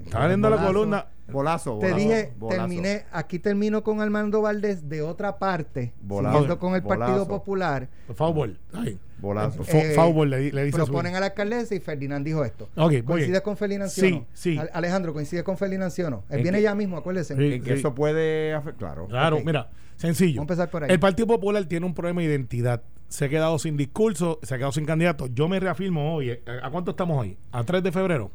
Estaba leyendo la columna. Bolazo, Te dije, bolazo. terminé, aquí termino con Armando Valdés de otra parte, Bolazo, siguiendo con el Partido. Popular. Por favor. Ay. Bolazo. Eh, le, le dice proponen a la alcaldesa y Ferdinand dijo esto. Ok, muy ¿Coincides con Ferdinand sí, Sí, no? Alejandro, ¿coincides con Ferdinand sí o no? Él ¿En viene ya mismo, acuérdense. Sí. En que eso puede afectar. Claro. Claro, mira, sencillo. Vamos a empezar por ahí. El Partido Popular tiene un problema de identidad. Se ha quedado sin discurso, se ha quedado sin candidato. Yo me reafirmo hoy. eh, ¿A cuánto estamos hoy? ¿A 3 de febrero?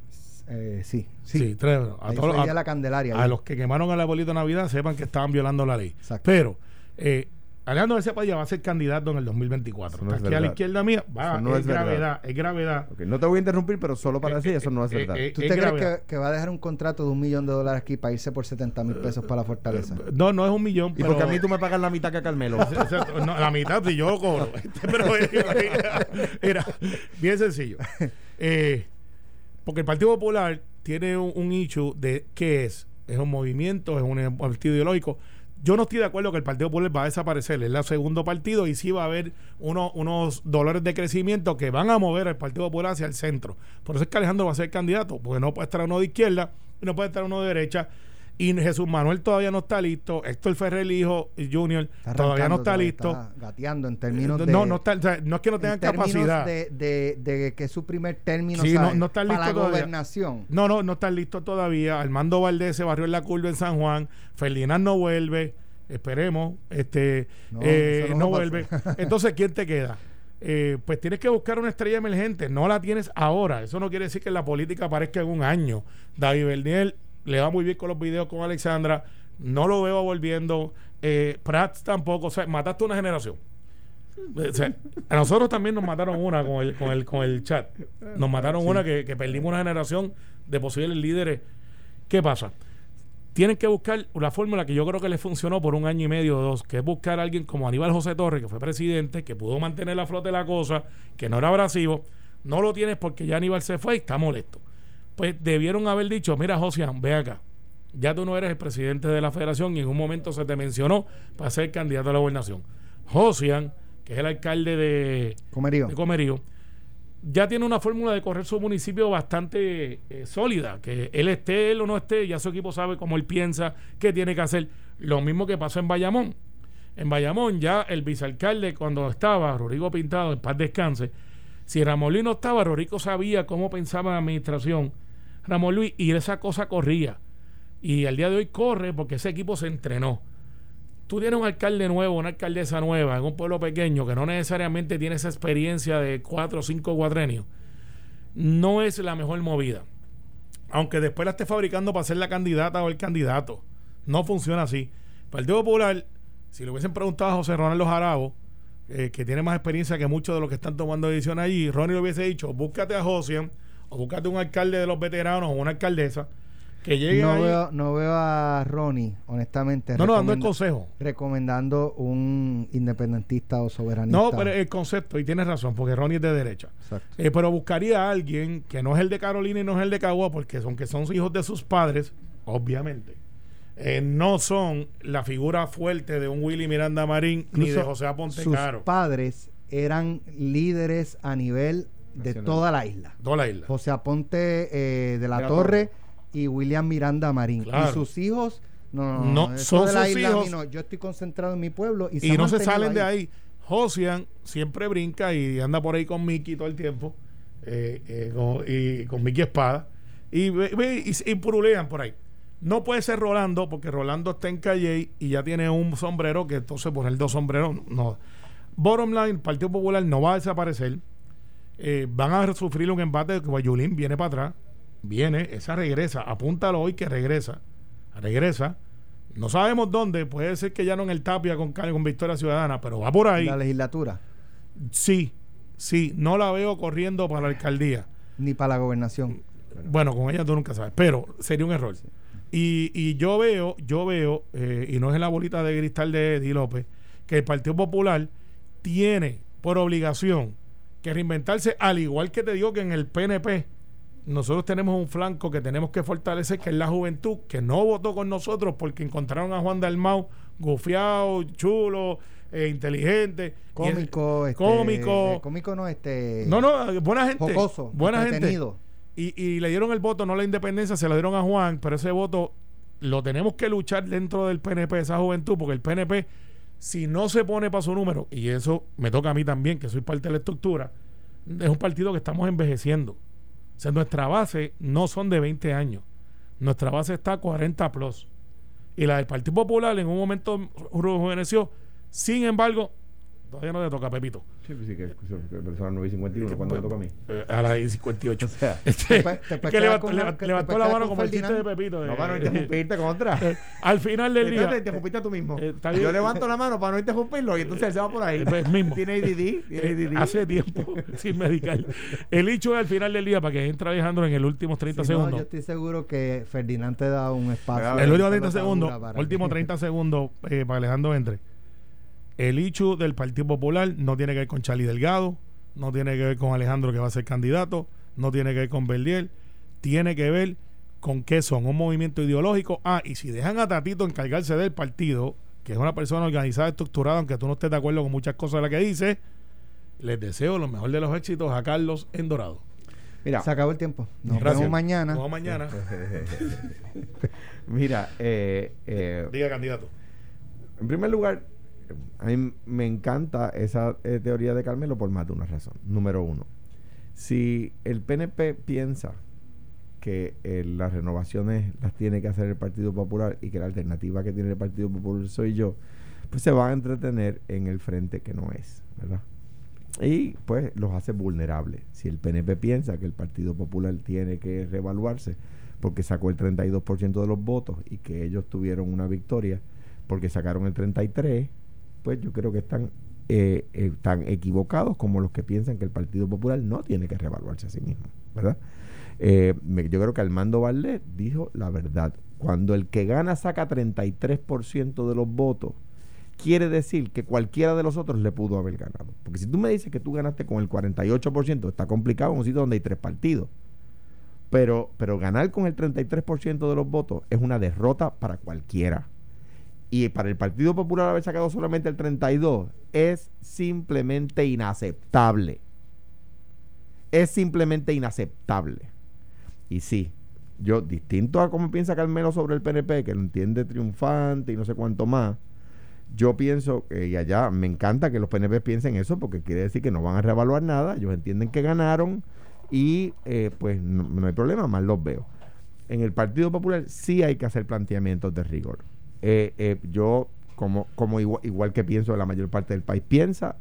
Eh, sí, sí. Sí, 3 de febrero. A, Ahí todos- a- la Candelaria. a los que quemaron el arbolito de Navidad sepan que estaban violando la ley. Exacto. Pero eh, Alejandro García Padilla va a ser candidato en el 2024. Eso no es Aquí a la izquierda mía va, no es, es verdad. gravedad, es gravedad. No te voy a interrumpir, pero solo para Eh, decir eh, eso no es eh, verdad. eh, ¿Tú es te crees que, que va a dejar un contrato de un millón de dólares aquí para irse por 70 mil pesos para la fortaleza? No, no es un millón, y pero... porque a mí tú me pagas la mitad que a Carmelo. (laughs) No, la mitad si yo cobro. (laughs) Pero era bien sencillo. (laughs) Eh, porque el Partido Popular tiene un, un issue de qué es. Es un movimiento, es un partido ideológico. Yo no estoy de acuerdo que el Partido Popular va a desaparecer. Es el segundo partido y sí va a haber uno- unos dolores de crecimiento que van a mover al Partido Popular hacia el centro. Por eso es que Alejandro va a ser candidato, porque no puede estar uno de izquierda y no puede estar uno de derecha. Y Jesús Manuel todavía no está listo. Héctor Ferrer, hijo Junior, Está todavía no está listo. Está gateando en términos Eh, de. no, no, está, o sea, no es que no en tengan capacidad. De, de, de que su primer término Sí, no- no está para listo la todavía. gobernación. No, no, no están listos todavía. Armando Valdés se barrió en la curva en San Juan. Ferdinand no vuelve. Esperemos. Este, No, eh, no, vuelve. (laughs) Entonces, ¿quién te queda? Eh, pues tienes que buscar una estrella emergente. No la tienes ahora. Eso no quiere decir que la política aparezca en un año. David Berniel le va muy bien con los videos con Alexandra. No lo veo volviendo. Eh, Prats tampoco. O sea, mataste una generación. O sea, a nosotros también nos mataron una con el, con el, con el chat. Nos mataron una que, que perdimos una generación de posibles líderes. ¿Qué pasa? Tienen que buscar la fórmula que yo creo que les funcionó por un año y medio o dos, que es buscar a alguien como Aníbal José Torres, que fue presidente, que pudo mantener la flota de la cosa, que no era abrasivo. No lo tienes porque ya Aníbal se fue y está molesto. Pues debieron haber dicho, mira Josian, ve acá. Ya tú no eres el presidente de la federación y en un momento se te mencionó para ser candidato a la gobernación. Josian, que es el alcalde de, Comerío. de Comerío, ya tiene una fórmula de correr su municipio bastante eh, sólida, que él esté, él o no esté, ya su equipo sabe cómo él piensa, qué tiene que hacer. Lo mismo que pasó en Bayamón. En Bayamón ya el vicealcalde cuando estaba, Rodrigo Pintado, en paz descanse, si Ramón Luis no estaba, Rodrigo sabía cómo pensaba la administración, Ramón Luis, y esa cosa corría. Y al día de hoy corre porque ese equipo se entrenó tú tienes un alcalde nuevo, una alcaldesa nueva en un pueblo pequeño que no necesariamente tiene esa experiencia de cuatro o cinco cuatrenios, no es la mejor movida. aunque después la esté fabricando para ser la candidata o el candidato. No funciona así. Partido Popular, si le hubiesen preguntado a José Ronaldo Jarabo, eh, que tiene más experiencia que muchos de los que están tomando decisiones allí, Ronnie le hubiese dicho, búscate a Josian o búscate un alcalde de los veteranos o una alcaldesa que llegue no ahí. veo, no veo a Ronnie, honestamente. No, no, dando el consejo. Recomendando un independentista o soberanista. No, pero el concepto, y tienes razón, porque Ronnie es de derecha. Exacto. Eh, pero buscaría a alguien que no es el de Carolina y no es el de Cagua, porque son que son hijos de sus padres, obviamente. eh, no son la figura fuerte de un Willy Miranda Marín ni de José Aponte Sus padres eran líderes a nivel de toda la isla. Toda la isla. José Aponte eh, de la Torre y William Miranda Marín. Claro. Y sus hijos, no, no, No, son de la sus isla, hijos. no, yo estoy concentrado en mi pueblo y, no se salen de ahí. Josian siempre brinca y anda por ahí con Mickey todo el tiempo. eh, eh, con, y con Mickey Espada. Y, y, y purulean por ahí. No puede ser Rolando, porque Rolando está en Calle y ya tiene un sombrero que entonces poner dos sombreros. No. Bottom line, el Partido Popular no va a desaparecer. Eh, van a sufrir un embate de que Guayulín viene para atrás. Viene, esa regresa. Apúntalo hoy que regresa. Regresa. No sabemos dónde. Puede ser que ya no en el Tapia con, con Victoria Ciudadana, pero va por ahí. La legislatura, Sí, sí. No la veo corriendo para la alcaldía. ni para la gobernación. Bueno, con ella tú nunca sabes, pero sería un error. Y, y yo veo, yo veo, eh, y no es en la bolita de cristal de Eddie López, que el Partido Popular tiene por obligación que reinventarse, al igual que te digo que en el PNP, nosotros tenemos un flanco que tenemos que fortalecer, que es la juventud, que no votó con nosotros porque encontraron a Juan Dalmau gufiado, chulo, eh, inteligente. y es- Cómico, este, cómico. eh, cómico no, este. No, no, buena gente. Jocoso, buena gente. Y, y le dieron el voto, no la independencia, se lo dieron a Juan, pero ese voto lo tenemos que luchar dentro del PNP, esa juventud, porque el PNP, si no se pone para su número, y eso me toca a mí también, que soy parte de la estructura, es un partido que estamos envejeciendo. O sea, nuestra base no son de 20 años. Nuestra base está a 40 plus. Y la del Partido Popular en un momento rejuveneció. Sin embargo, todavía no le toca a Pepito. Sí, pues sí, que, que, que son las 9 y 51 cuando me toca a mí. Eh, a las 58. (laughs) O sea, Este, Te te que levantó, con- levantó- que te levantó la mano como el chiste de. Pepito. no eh, para no interrumpirte contra. eh, (laughs) al final del día. Entonces, te interrumpiste tú mismo. Eh. Yo levanto la mano para no interrumpirlo y entonces él se va por ahí. Eh, pues, mismo. Tiene ADD. Tiene (laughs) eh, ADD. hace tiempo sin medical. El hecho es al final del día para que entre Alejandro en el último 30 Si no, segundos. yo estoy seguro que Ferdinand te da un espacio. El último 30 pelota segundos, último que- 30 segundos eh, para que Alejandro entre. El hecho del Partido Popular no tiene que ver con Charlie Delgado, no tiene que ver con Alejandro que va a ser candidato, no tiene que ver con Verdiel, tiene que ver con qué son, un movimiento ideológico. Ah, y si dejan a Tatito encargarse del partido, que es una persona organizada, estructurada, aunque tú no estés de acuerdo con muchas cosas de las que dice, les deseo lo mejor de los éxitos a Carlos en Dorado. Mira, Se acabó el tiempo. Nos Gracias. vemos mañana. Nos vemos mañana. (laughs) mira, eh, eh, Diga, candidato. en primer lugar, a mí me encanta esa eh, teoría de Carmelo por más de una razón. Número uno, si el PNP piensa que eh, las renovaciones las tiene que hacer el Partido Popular y que la alternativa que tiene el Partido Popular soy yo, pues se va a entretener en el frente que no es, ¿verdad? Y pues los hace vulnerables. Si el PNP piensa que el Partido Popular tiene que reevaluarse porque sacó el 32% de los votos y que ellos tuvieron una victoria porque sacaron el 33%, pues yo creo que están, eh, tan equivocados como los que piensan que el Partido Popular no tiene que reevaluarse a sí mismo, ¿verdad? Eh, yo creo que Armando Valdés dijo la verdad. Cuando el que gana saca 33% de los votos, quiere decir que cualquiera de los otros le pudo haber ganado. Porque si tú me dices que tú ganaste con el 48%, está complicado en un sitio donde hay tres partidos. Pero, pero ganar con el 33% de los votos es una derrota para cualquiera. Y para el Partido Popular haber sacado solamente el 32% es simplemente inaceptable. Es simplemente inaceptable. Y sí, yo, distinto a cómo piensa Carmelo sobre el PNP, que lo entiende triunfante y no sé cuánto más, yo pienso, que y allá me encanta que los PNP piensen eso porque quiere decir que no van a reevaluar nada, ellos entienden que ganaron y eh, pues no, no hay problema, más los veo. En el Partido Popular sí hay que hacer planteamientos de rigor. Eh, eh, yo, como, como igual, igual que pienso la mayor parte del país, piensa,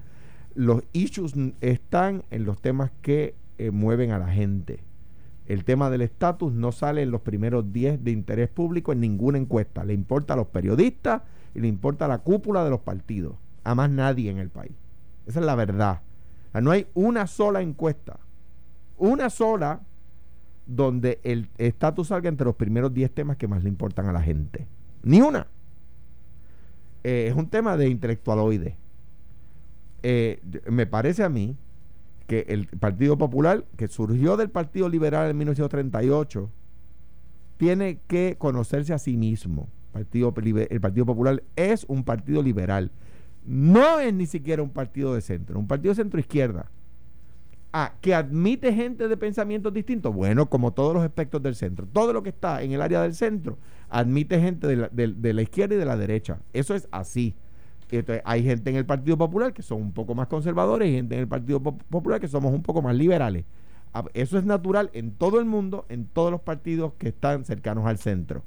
los issues están en los temas que eh, mueven a la gente. el tema del estatus no sale en los primeros 10 de interés público en ninguna encuesta. Le importa a los periodistas y le importa a la cúpula de los partidos. A más nadie en el país. Esa es la verdad. No hay una sola encuesta, una sola, donde el estatus salga entre los primeros 10 temas que más le importan a la gente. Ni una. Eh, es un tema de intelectualoide. Eh, me parece a mí que el Partido Popular, que surgió del Partido Liberal en 1938, tiene que conocerse a sí mismo. Partido, el Partido Popular es un partido liberal. No es ni siquiera un partido de centro, un partido centro izquierda. Ah, que admite gente de pensamientos distintos. Bueno, como todos los aspectos del centro. Todo lo que está en el área del centro admite gente de la, de- la izquierda y de la derecha. Eso es así. Entonces, hay gente en el Partido Popular que son un poco más conservadores y gente en el Partido Pop- Popular que somos un poco más liberales. Ah, Eso es natural en todo el mundo, en todos los partidos que están cercanos al centro.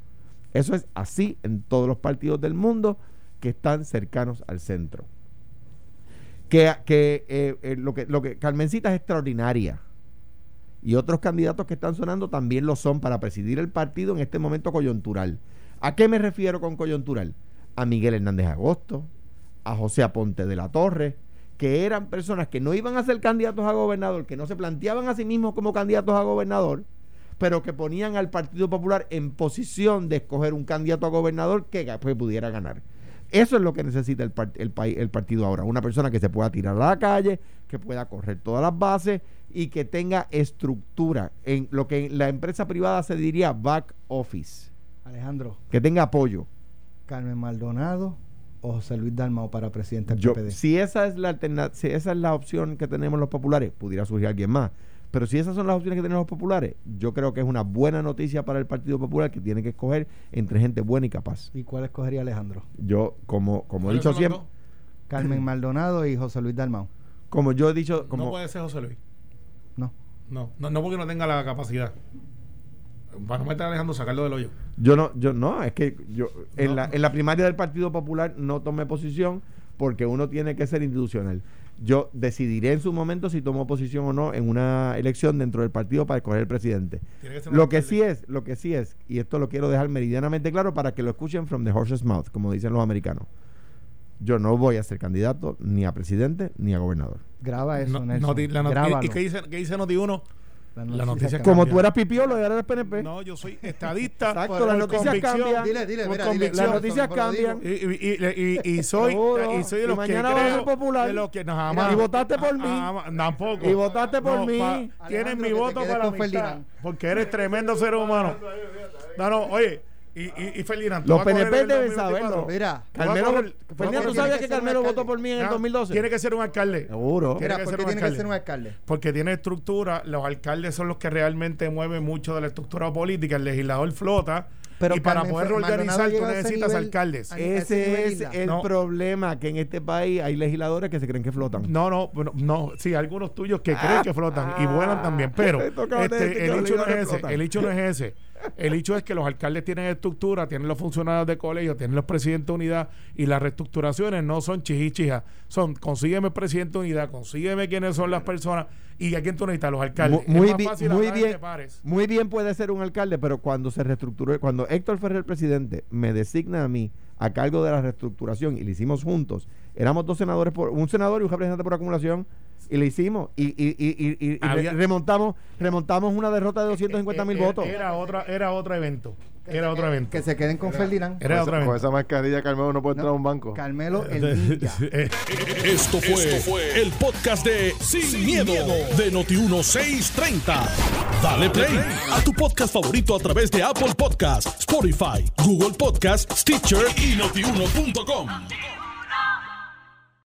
Eso es así en todos los partidos del mundo que están cercanos al centro. Que, que, eh, eh, lo que lo que Carmencita es extraordinaria. Y otros candidatos que están sonando también lo son para presidir el partido en este momento coyuntural. ¿A qué me refiero con coyuntural? A Miguel Hernández Agosto, a José Aponte de la Torre, que eran personas que no iban a ser candidatos a gobernador, que no se planteaban a sí mismos como candidatos a gobernador, pero que ponían al Partido Popular en posición de escoger un candidato a gobernador que pues, pudiera ganar. Eso es lo que necesita el, el, país- el partido ahora. Una persona que se pueda tirar a la calle, que pueda correr todas las bases y que tenga estructura en lo que en la empresa privada se diría back office, Alejandro, que tenga apoyo. Carmen Maldonado o José Luis Dalmao para presidente del Yo, PPD. si esa es la si esa es la opción que tenemos los populares, pudiera surgir alguien más. Pero si esas son las opciones que tenemos los populares, yo creo que es una buena noticia para el Partido Popular que tiene que escoger entre gente buena y capaz. ¿Y cuál escogería Alejandro? Yo, como, como he ¿Cuáles dicho siempre, dos? Carmen Maldonado y José Luis Dalmao. como yo he dicho, como No puede ser José Luis. No. No, no, no porque no tenga la capacidad. Para no meter a Alejandro, sacarlo del hoyo. yo no, yo no, es que yo en, No. la, en la primaria del Partido Popular no tomé posición porque uno tiene que ser institucional. Yo decidiré en su momento si tomo posición o no en una elección dentro del partido para escoger el presidente. Que Lo que alcalde. sí es, lo que sí es, y esto lo quiero dejar meridianamente claro para que lo escuchen from the horse's mouth, como dicen los americanos. Yo no voy a ser candidato ni a presidente ni a gobernador. Graba eso, No- Nelson. noti- la noti- Grábalo. ¿Y qué dice, qué dice Noti1? La noticia cambian. Como cambia. tú eras pipiolo y ahora eres PNP. No, yo soy estadista. (laughs) Exacto, las noticias cambian. Dile, dile, mira, dile. convicción. Las noticias cambian. Y, y- y- y- y soy, y soy de Y los que mañana vas a creo, ser popular. de los que no, jamás. y votaste por mí. Ah, ah, tampoco. Y votaste por mí. Tienes Alejandro, mi voto para la amistad, porque eres tremendo ser humano. No, no, oye, y, y, y Ferdinand, ¿tú Los vas a correr PNP en deben 2024? saberlo. Mira, Carmelo, correr- Ferdinand, ¿tú sabías que Carmelo votó por mí en el Ah, 2012? Tiene que ser un alcalde. Seguro. Tiene mira, que ¿por ser qué un tiene que alcalde. ser un alcalde? Porque tiene estructura, los alcaldes son los que realmente mueven mucho de la estructura política, el legislador flota, Pero y para poder organizar tú necesitas nivel- alcaldes. ese es el No. problema, que en este país hay legisladores que se creen que flotan. No, no, bueno, no, sí, algunos tuyos que creen que flotan y vuelan también, pero (laughs) este este, el hecho no es ese, el hecho no es ese. El hecho es que los alcaldes tienen estructura, tienen los funcionarios de colegio, tienen los presidentes de unidad y las reestructuraciones no son chichichijas, son consígueme el presidente de unidad, consígueme quiénes son las personas y a quién tú necesitas, los alcaldes. Mu- muy es más bi- fácil muy bien. Muy bien puede ser un alcalde, pero cuando se reestructuró, cuando Héctor Ferrer, presidente, me designa a mí a cargo de la reestructuración y lo hicimos juntos, éramos dos senadores, por un senador y un representante por acumulación, y lo hicimos, y, y, y, y- y- y Había- re- remontamos, remontamos una derrota de 250 mil Eh, eh, votos. Era, otra, era otro evento. Era otro evento. Que se queden con Ferdinand. Era otro Con evento. esa mascarilla, Carmelo no puede entrar a un banco. Carmelo (laughs) el ninja. Eh, Esto fue, el podcast de Sin, miedo, de Noti1630. Dale play a tu podcast favorito a través de Apple Podcasts, Spotify, Google Podcasts, Stitcher y notiuno.com.